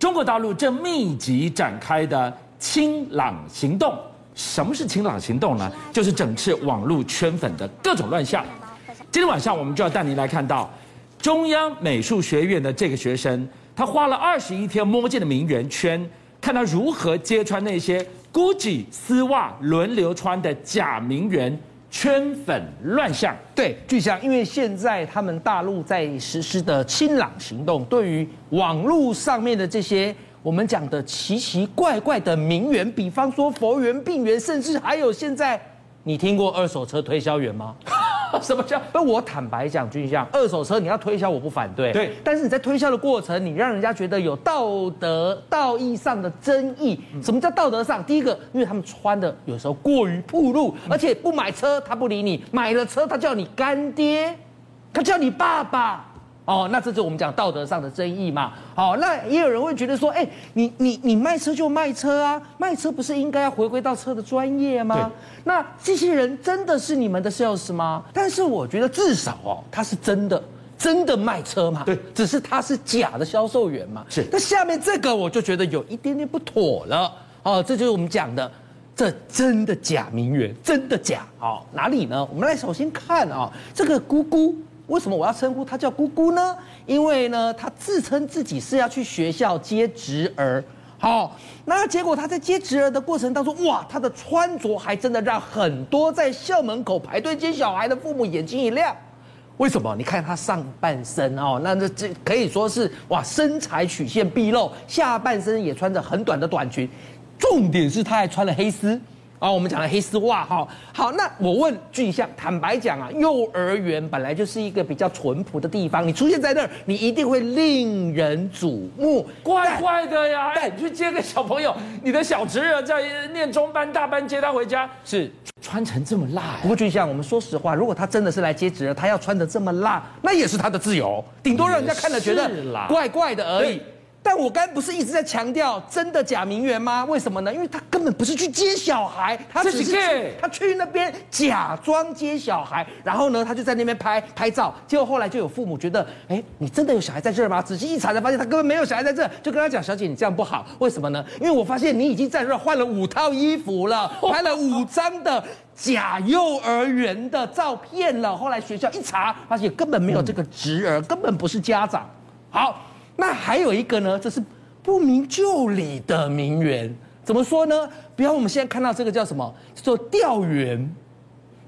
中国大陆正密集展开的清朗行动。什么是清朗行动呢？就是整治网络圈粉的各种乱象。今天晚上我们就要带您来看到中央美术学院的这个学生，他花了二十一天摸进了名媛圈，看他如何揭穿那些 GUCCI 丝袜轮流穿的假名媛圈粉乱象。对，巨像，因为现在他们大陆在实施的清朗行动，对于网络上面的这些。我们讲的奇奇怪怪的名媛，比方说佛缘、病缘，甚至还有现在，你听过二手车推销员吗？什么叫？那我坦白讲，军相，二手车你要推销，我不反对。对。但是你在推销的过程，你让人家觉得有道德、道义上的争议。什么叫道德上？第一个，因为他们穿的有时候过于暴露，而且不买车他不理你，买了车他叫你干爹，他叫你爸爸。哦，那这就是我们讲道德上的争议嘛。好，那也有人会觉得说，哎，你你你卖车就卖车啊，卖车不是应该要回归到车的专业吗？对那这些人真的是你们的 sales 吗？但是我觉得至少哦，他是真的真的卖车嘛。对，只是他是假的销售员嘛。是。那下面这个我就觉得有一点点不妥了。哦，这就是我们讲的，这真的假名媛，真的假。哦，哪里呢？我们来首先看啊，这个姑姑。为什么我要称呼她叫姑姑呢？因为呢，她自称自己是要去学校接侄儿。好，那结果她在接侄儿的过程当中，哇，她的穿着还真的让很多在校门口排队接小孩的父母眼睛一亮。为什么？你看她上半身哦，那这这可以说是哇，身材曲线毕露，下半身也穿着很短的短裙，重点是她还穿了黑丝。啊，我们讲的黑丝袜哈，好，那我问俊相，坦白讲啊，幼儿园本来就是一个比较淳朴的地方，你出现在那儿，你一定会令人瞩目，怪怪的呀。哎，你去接个小朋友，你的小侄儿在念中班、大班，接他回家，是穿成这么辣。不过俊相，我们说实话，如果他真的是来接侄儿，他要穿得这么辣，那也是他的自由，顶多让人家看了觉得怪怪的而已。但我刚才不是一直在强调真的假名媛吗？为什么呢？因为他根本不是去接小孩，他只是去他去那边假装接小孩，然后呢，他就在那边拍拍照。结果后来就有父母觉得，哎，你真的有小孩在这儿吗？仔细一查才发现他根本没有小孩在这，就跟他讲：“小姐，你这样不好，为什么呢？因为我发现你已经在这儿换了五套衣服了，拍了五张的假幼儿园的照片了。后来学校一查，发现根本没有这个侄儿，根本不是家长。好。”那还有一个呢，这是不明就里的名媛，怎么说呢？比方我们现在看到这个叫什么？叫做钓员，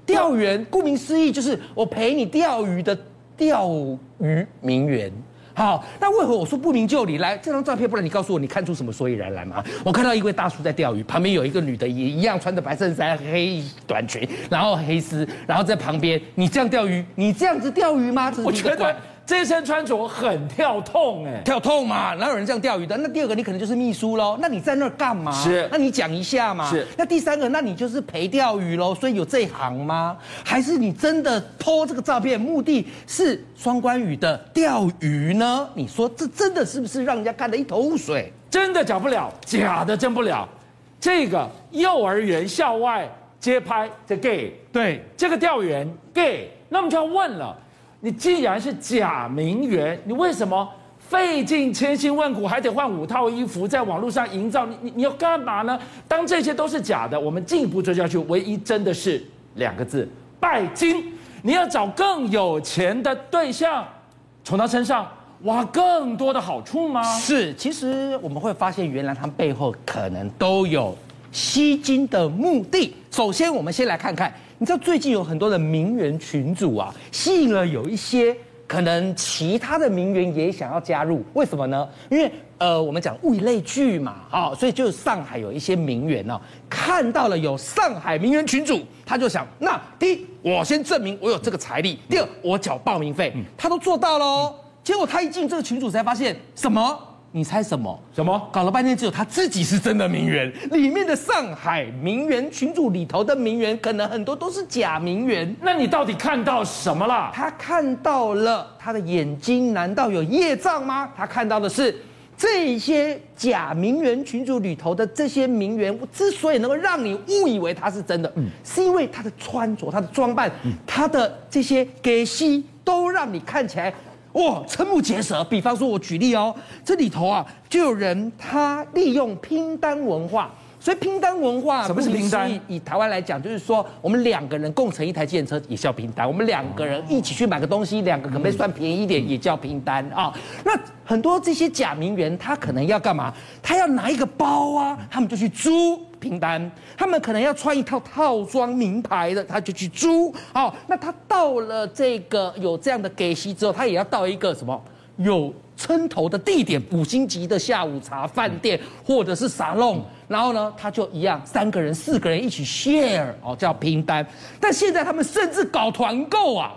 钓员，顾名思义就是我陪你钓鱼的钓鱼名媛。好，那为何我说不明就里？来，这张照片，不然你告诉我，你看出什么所以然来吗？我看到一位大叔在钓鱼，旁边有一个女的也一样穿着白衬衫、黑短裙，然后黑丝，然后在旁边，你这样钓鱼，你这样子钓鱼吗？我觉得。这身穿着很跳痛哎，跳痛嘛，哪有人这样钓鱼的？那第二个，你可能就是秘书喽。那你在那儿干嘛？是，那你讲一下嘛。是。那第三个，那你就是陪钓鱼喽。所以有这一行吗？还是你真的 po 这个照片，目的是双关语的钓鱼呢？你说这真的是不是让人家看得一头雾水？真的假不了，假的真不了。这个幼儿园校外街拍的 gay，对，这个钓员 gay，那我们就要问了。你既然是假名媛，你为什么费尽千辛万苦还得换五套衣服在网络上营造？你你你要干嘛呢？当这些都是假的，我们进一步追下去，唯一真的是两个字：拜金。你要找更有钱的对象，从他身上挖更多的好处吗？是，其实我们会发现，原来他背后可能都有吸金的目的。首先，我们先来看看。你知道最近有很多的名媛群组啊，吸引了有一些可能其他的名媛也想要加入，为什么呢？因为呃，我们讲物以类聚嘛，啊，所以就是上海有一些名媛呢，看到了有上海名媛群组，他就想，那第一，我先证明我有这个财力；第二，我缴报名费，他都做到了。结果他一进这个群组才发现什么？你猜什么？什么？搞了半天，只有他自己是真的名媛。里面的上海名媛群组里头的名媛，可能很多都是假名媛。那你到底看到什么了？他看到了他的眼睛，难道有业障吗？他看到的是这些假名媛群主里头的这些名媛，之所以能够让你误以为他是真的，嗯，是因为他的穿着、他的装扮、他的这些给息，都让你看起来。哇，瞠目结舌。比方说，我举例哦，这里头啊，就有人他利用拼单文化。所以拼单文化，什么是拼单？以台湾来讲，就是说我们两个人共乘一台计程车也叫拼单。我们两个人一起去买个东西，两个可不可以算便宜一点也叫拼单啊？那很多这些假名媛，他可能要干嘛？他要拿一个包啊，他们就去租拼单。他们可能要穿一套套装名牌的，他就去租。好，那他到了这个有这样的给息之后，他也要到一个什么有称头的地点，五星级的下午茶饭店或者是沙龙。然后呢，他就一样，三个人、四个人一起 share 哦，叫拼单。但现在他们甚至搞团购啊，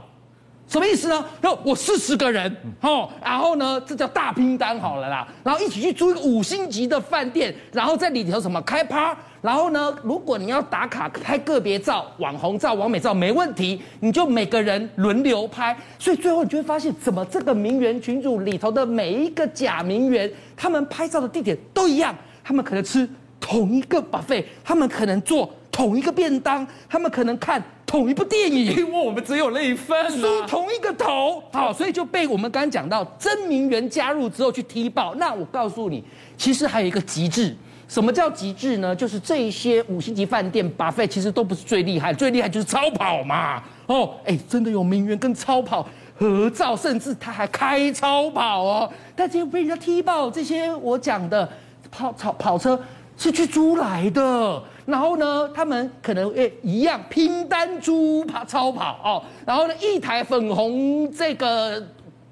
什么意思呢？那我四十个人哦，然后呢，这叫大拼单好了啦。然后一起去租一个五星级的饭店，然后在里头什么开趴。然后呢，如果你要打卡拍个别照、网红照、完美照，没问题，你就每个人轮流拍。所以最后你就会发现，怎么这个名媛群组里头的每一个假名媛，他们拍照的地点都一样，他们可能吃。同一个 buffet，他们可能做同一个便当，他们可能看同一部电影，因为我们只有那一份，啊，梳同一个头，好，所以就被我们刚刚讲到真名媛加入之后去踢爆。那我告诉你，其实还有一个极致，什么叫极致呢？就是这一些五星级饭店把费其实都不是最厉害，最厉害就是超跑嘛。哦，哎，真的有名媛跟超跑合照，甚至他还开超跑哦，但结果被人家踢爆，这些我讲的跑跑跑车。是去租来的，然后呢，他们可能诶一样拼单租跑超跑哦，然后呢，一台粉红这个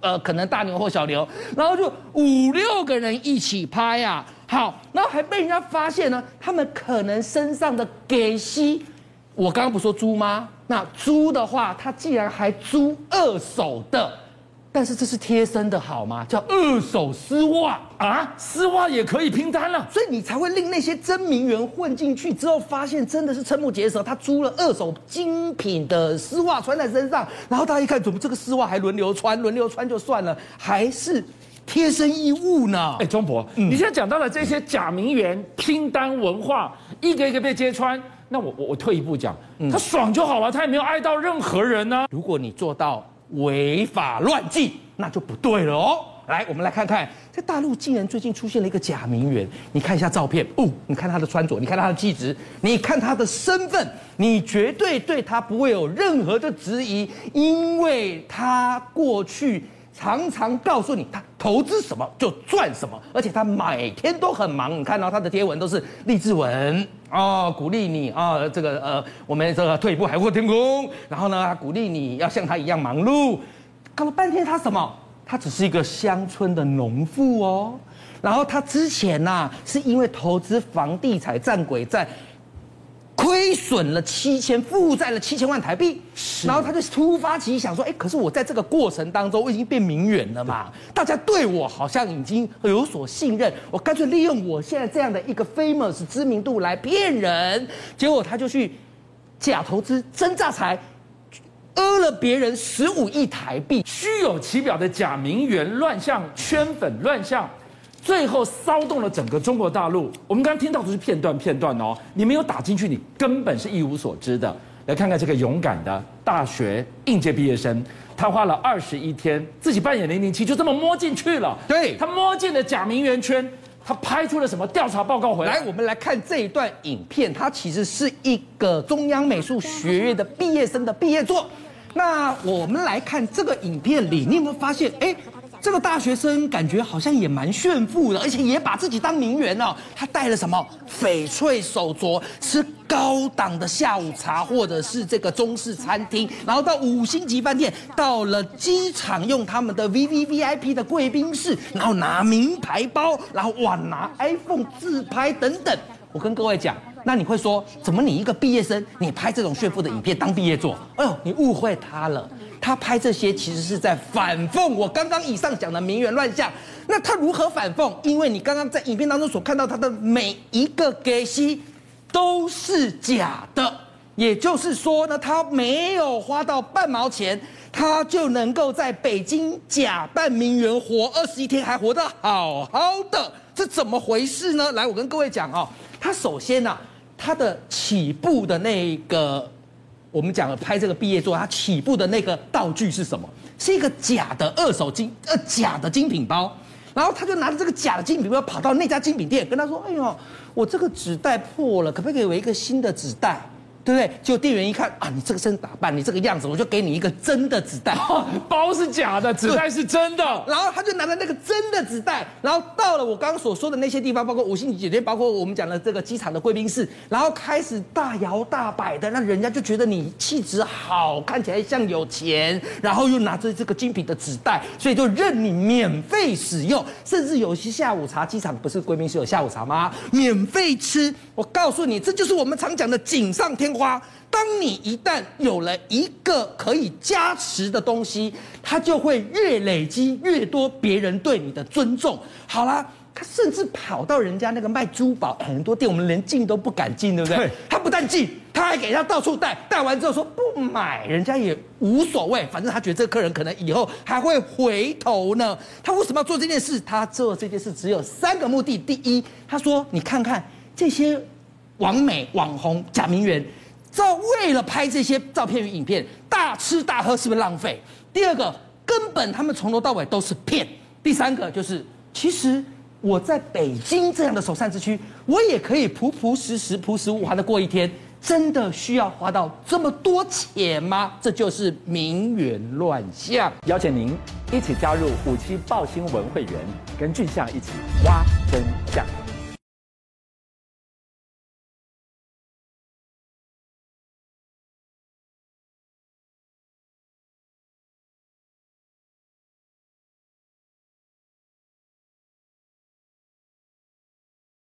呃可能大牛或小牛，然后就五六个人一起拍啊，好，然后还被人家发现呢，他们可能身上的给息，我刚刚不说租吗？那租的话，他竟然还租二手的。但是这是贴身的好吗？叫二手丝袜啊，丝袜也可以拼单了，所以你才会令那些真名媛混进去之后，发现真的是瞠目结舌。他租了二手精品的丝袜穿在身上，然后大家一看，怎么这个丝袜还轮流穿？轮流穿就算了，还是贴身衣物呢？哎，钟博，嗯、你现在讲到了这些假名媛拼单文化，一个一个被揭穿，那我我我退一步讲，他爽就好了，他也没有爱到任何人呢、啊。如果你做到。违法乱纪，那就不对了哦。来，我们来看看，在大陆竟然最近出现了一个假名媛。你看一下照片，哦，你看她的穿着，你看她的气质，你看她的身份，你绝对对她不会有任何的质疑，因为她过去常常告诉你，她投资什么就赚什么，而且她每天都很忙。你看到她的贴文都是励志文。哦，鼓励你啊、这个呃，我们这个退一步海阔天空。然后呢，鼓励你要像他一样忙碌。搞了半天，他什么？他只是一个乡村的农妇哦。然后他之前呐、是因为投资房地产站鬼债。亏损了七千，负债了七千万台币，然后他就突发奇想说：“哎，可是我在这个过程当中，我已经变名媛了嘛，大家对我好像已经有所信任，我干脆利用我现在这样的一个 famous 知名度来骗人。结果他就去假投资真诈财，讹了别人十五亿台币，虚有其表的假名媛乱象，圈粉乱象。”最后骚动了整个中国大陆。我们刚刚听到的是片段片段哦，你没有打进去，你根本是一无所知的。来看看这个勇敢的大学应届毕业生，他花了二十一天，自己扮演零零七，就这么摸进去了。对，他摸进了假名媛圈，他拍出了什么调查报告回来？来，我们来看这一段影片，它其实是一个中央美术学院的毕业生的毕业作。那我们来看这个影片里，你有没有发现？哎。这个大学生感觉好像也蛮炫富的，而且也把自己当名媛哦。他戴了什么翡翠手镯，吃高档的下午茶，或者是这个中式餐厅，然后到五星级饭店，到了机场用他们的 VVVIP 的贵宾室，然后拿名牌包，然后哇拿 iPhone 自拍等等。我跟各位讲，那你会说，怎么你一个毕业生，你拍这种炫富的影片当毕业作？哎呦，你误会他了。他拍这些其实是在反讽我刚刚以上讲的名媛乱象。那他如何反讽？因为你刚刚在影片当中所看到他的每一个给息都是假的，也就是说呢，他没有花到半毛钱，他就能够在北京假扮名媛活二十一天，还活得好好的，这怎么回事呢？来，我跟各位讲哦，他首先呢、他的起步的那个。我们讲了拍这个毕业作，他起步的那个道具是什么？是一个假的二手精呃假的精品包，然后他就拿着这个假的精品包跑到那家精品店，跟他说：“哎呦，我这个纸袋破了，可不可以给我一个新的纸袋？”对不对？结果店员一看啊，你这个身打扮，你这个样子，我就给你一个真的纸袋。包是假的，纸袋是真的。然后他就拿着那个真的纸袋，然后到了我刚刚所说的那些地方，包括五星级酒店，包括我们讲的这个机场的贵宾室，然后开始大摇大摆的，让人家就觉得你气质好，看起来像有钱，然后又拿着这个精品的纸袋，所以就任你免费使用，甚至有些下午茶，机场不是贵宾室有下午茶吗？免费吃。我告诉你，这就是我们常讲的锦上添花。当你一旦有了一个可以加持的东西，它就会越累积越多别人对你的尊重。好啦，他甚至跑到人家那个卖珠宝很多店，我们连进都不敢进，对不对？对。他不但进，他还给他到处带，带完之后说不买，人家也无所谓，反正他觉得这个客人可能以后还会回头呢。他为什么要做这件事？他做这件事只有三个目的：第一，他说你看看。这些网美、网红、假名媛，照为了拍这些照片与影片，大吃大喝，是不是浪费？第二个，根本他们从头到尾都是骗。第三个就是，其实我在北京这样的首善之区，我也可以朴朴实实、朴实无华的过一天。真的需要花到这么多钱吗？这就是名媛乱象。邀请您一起加入五七报新闻会员，跟俊相一起挖真相。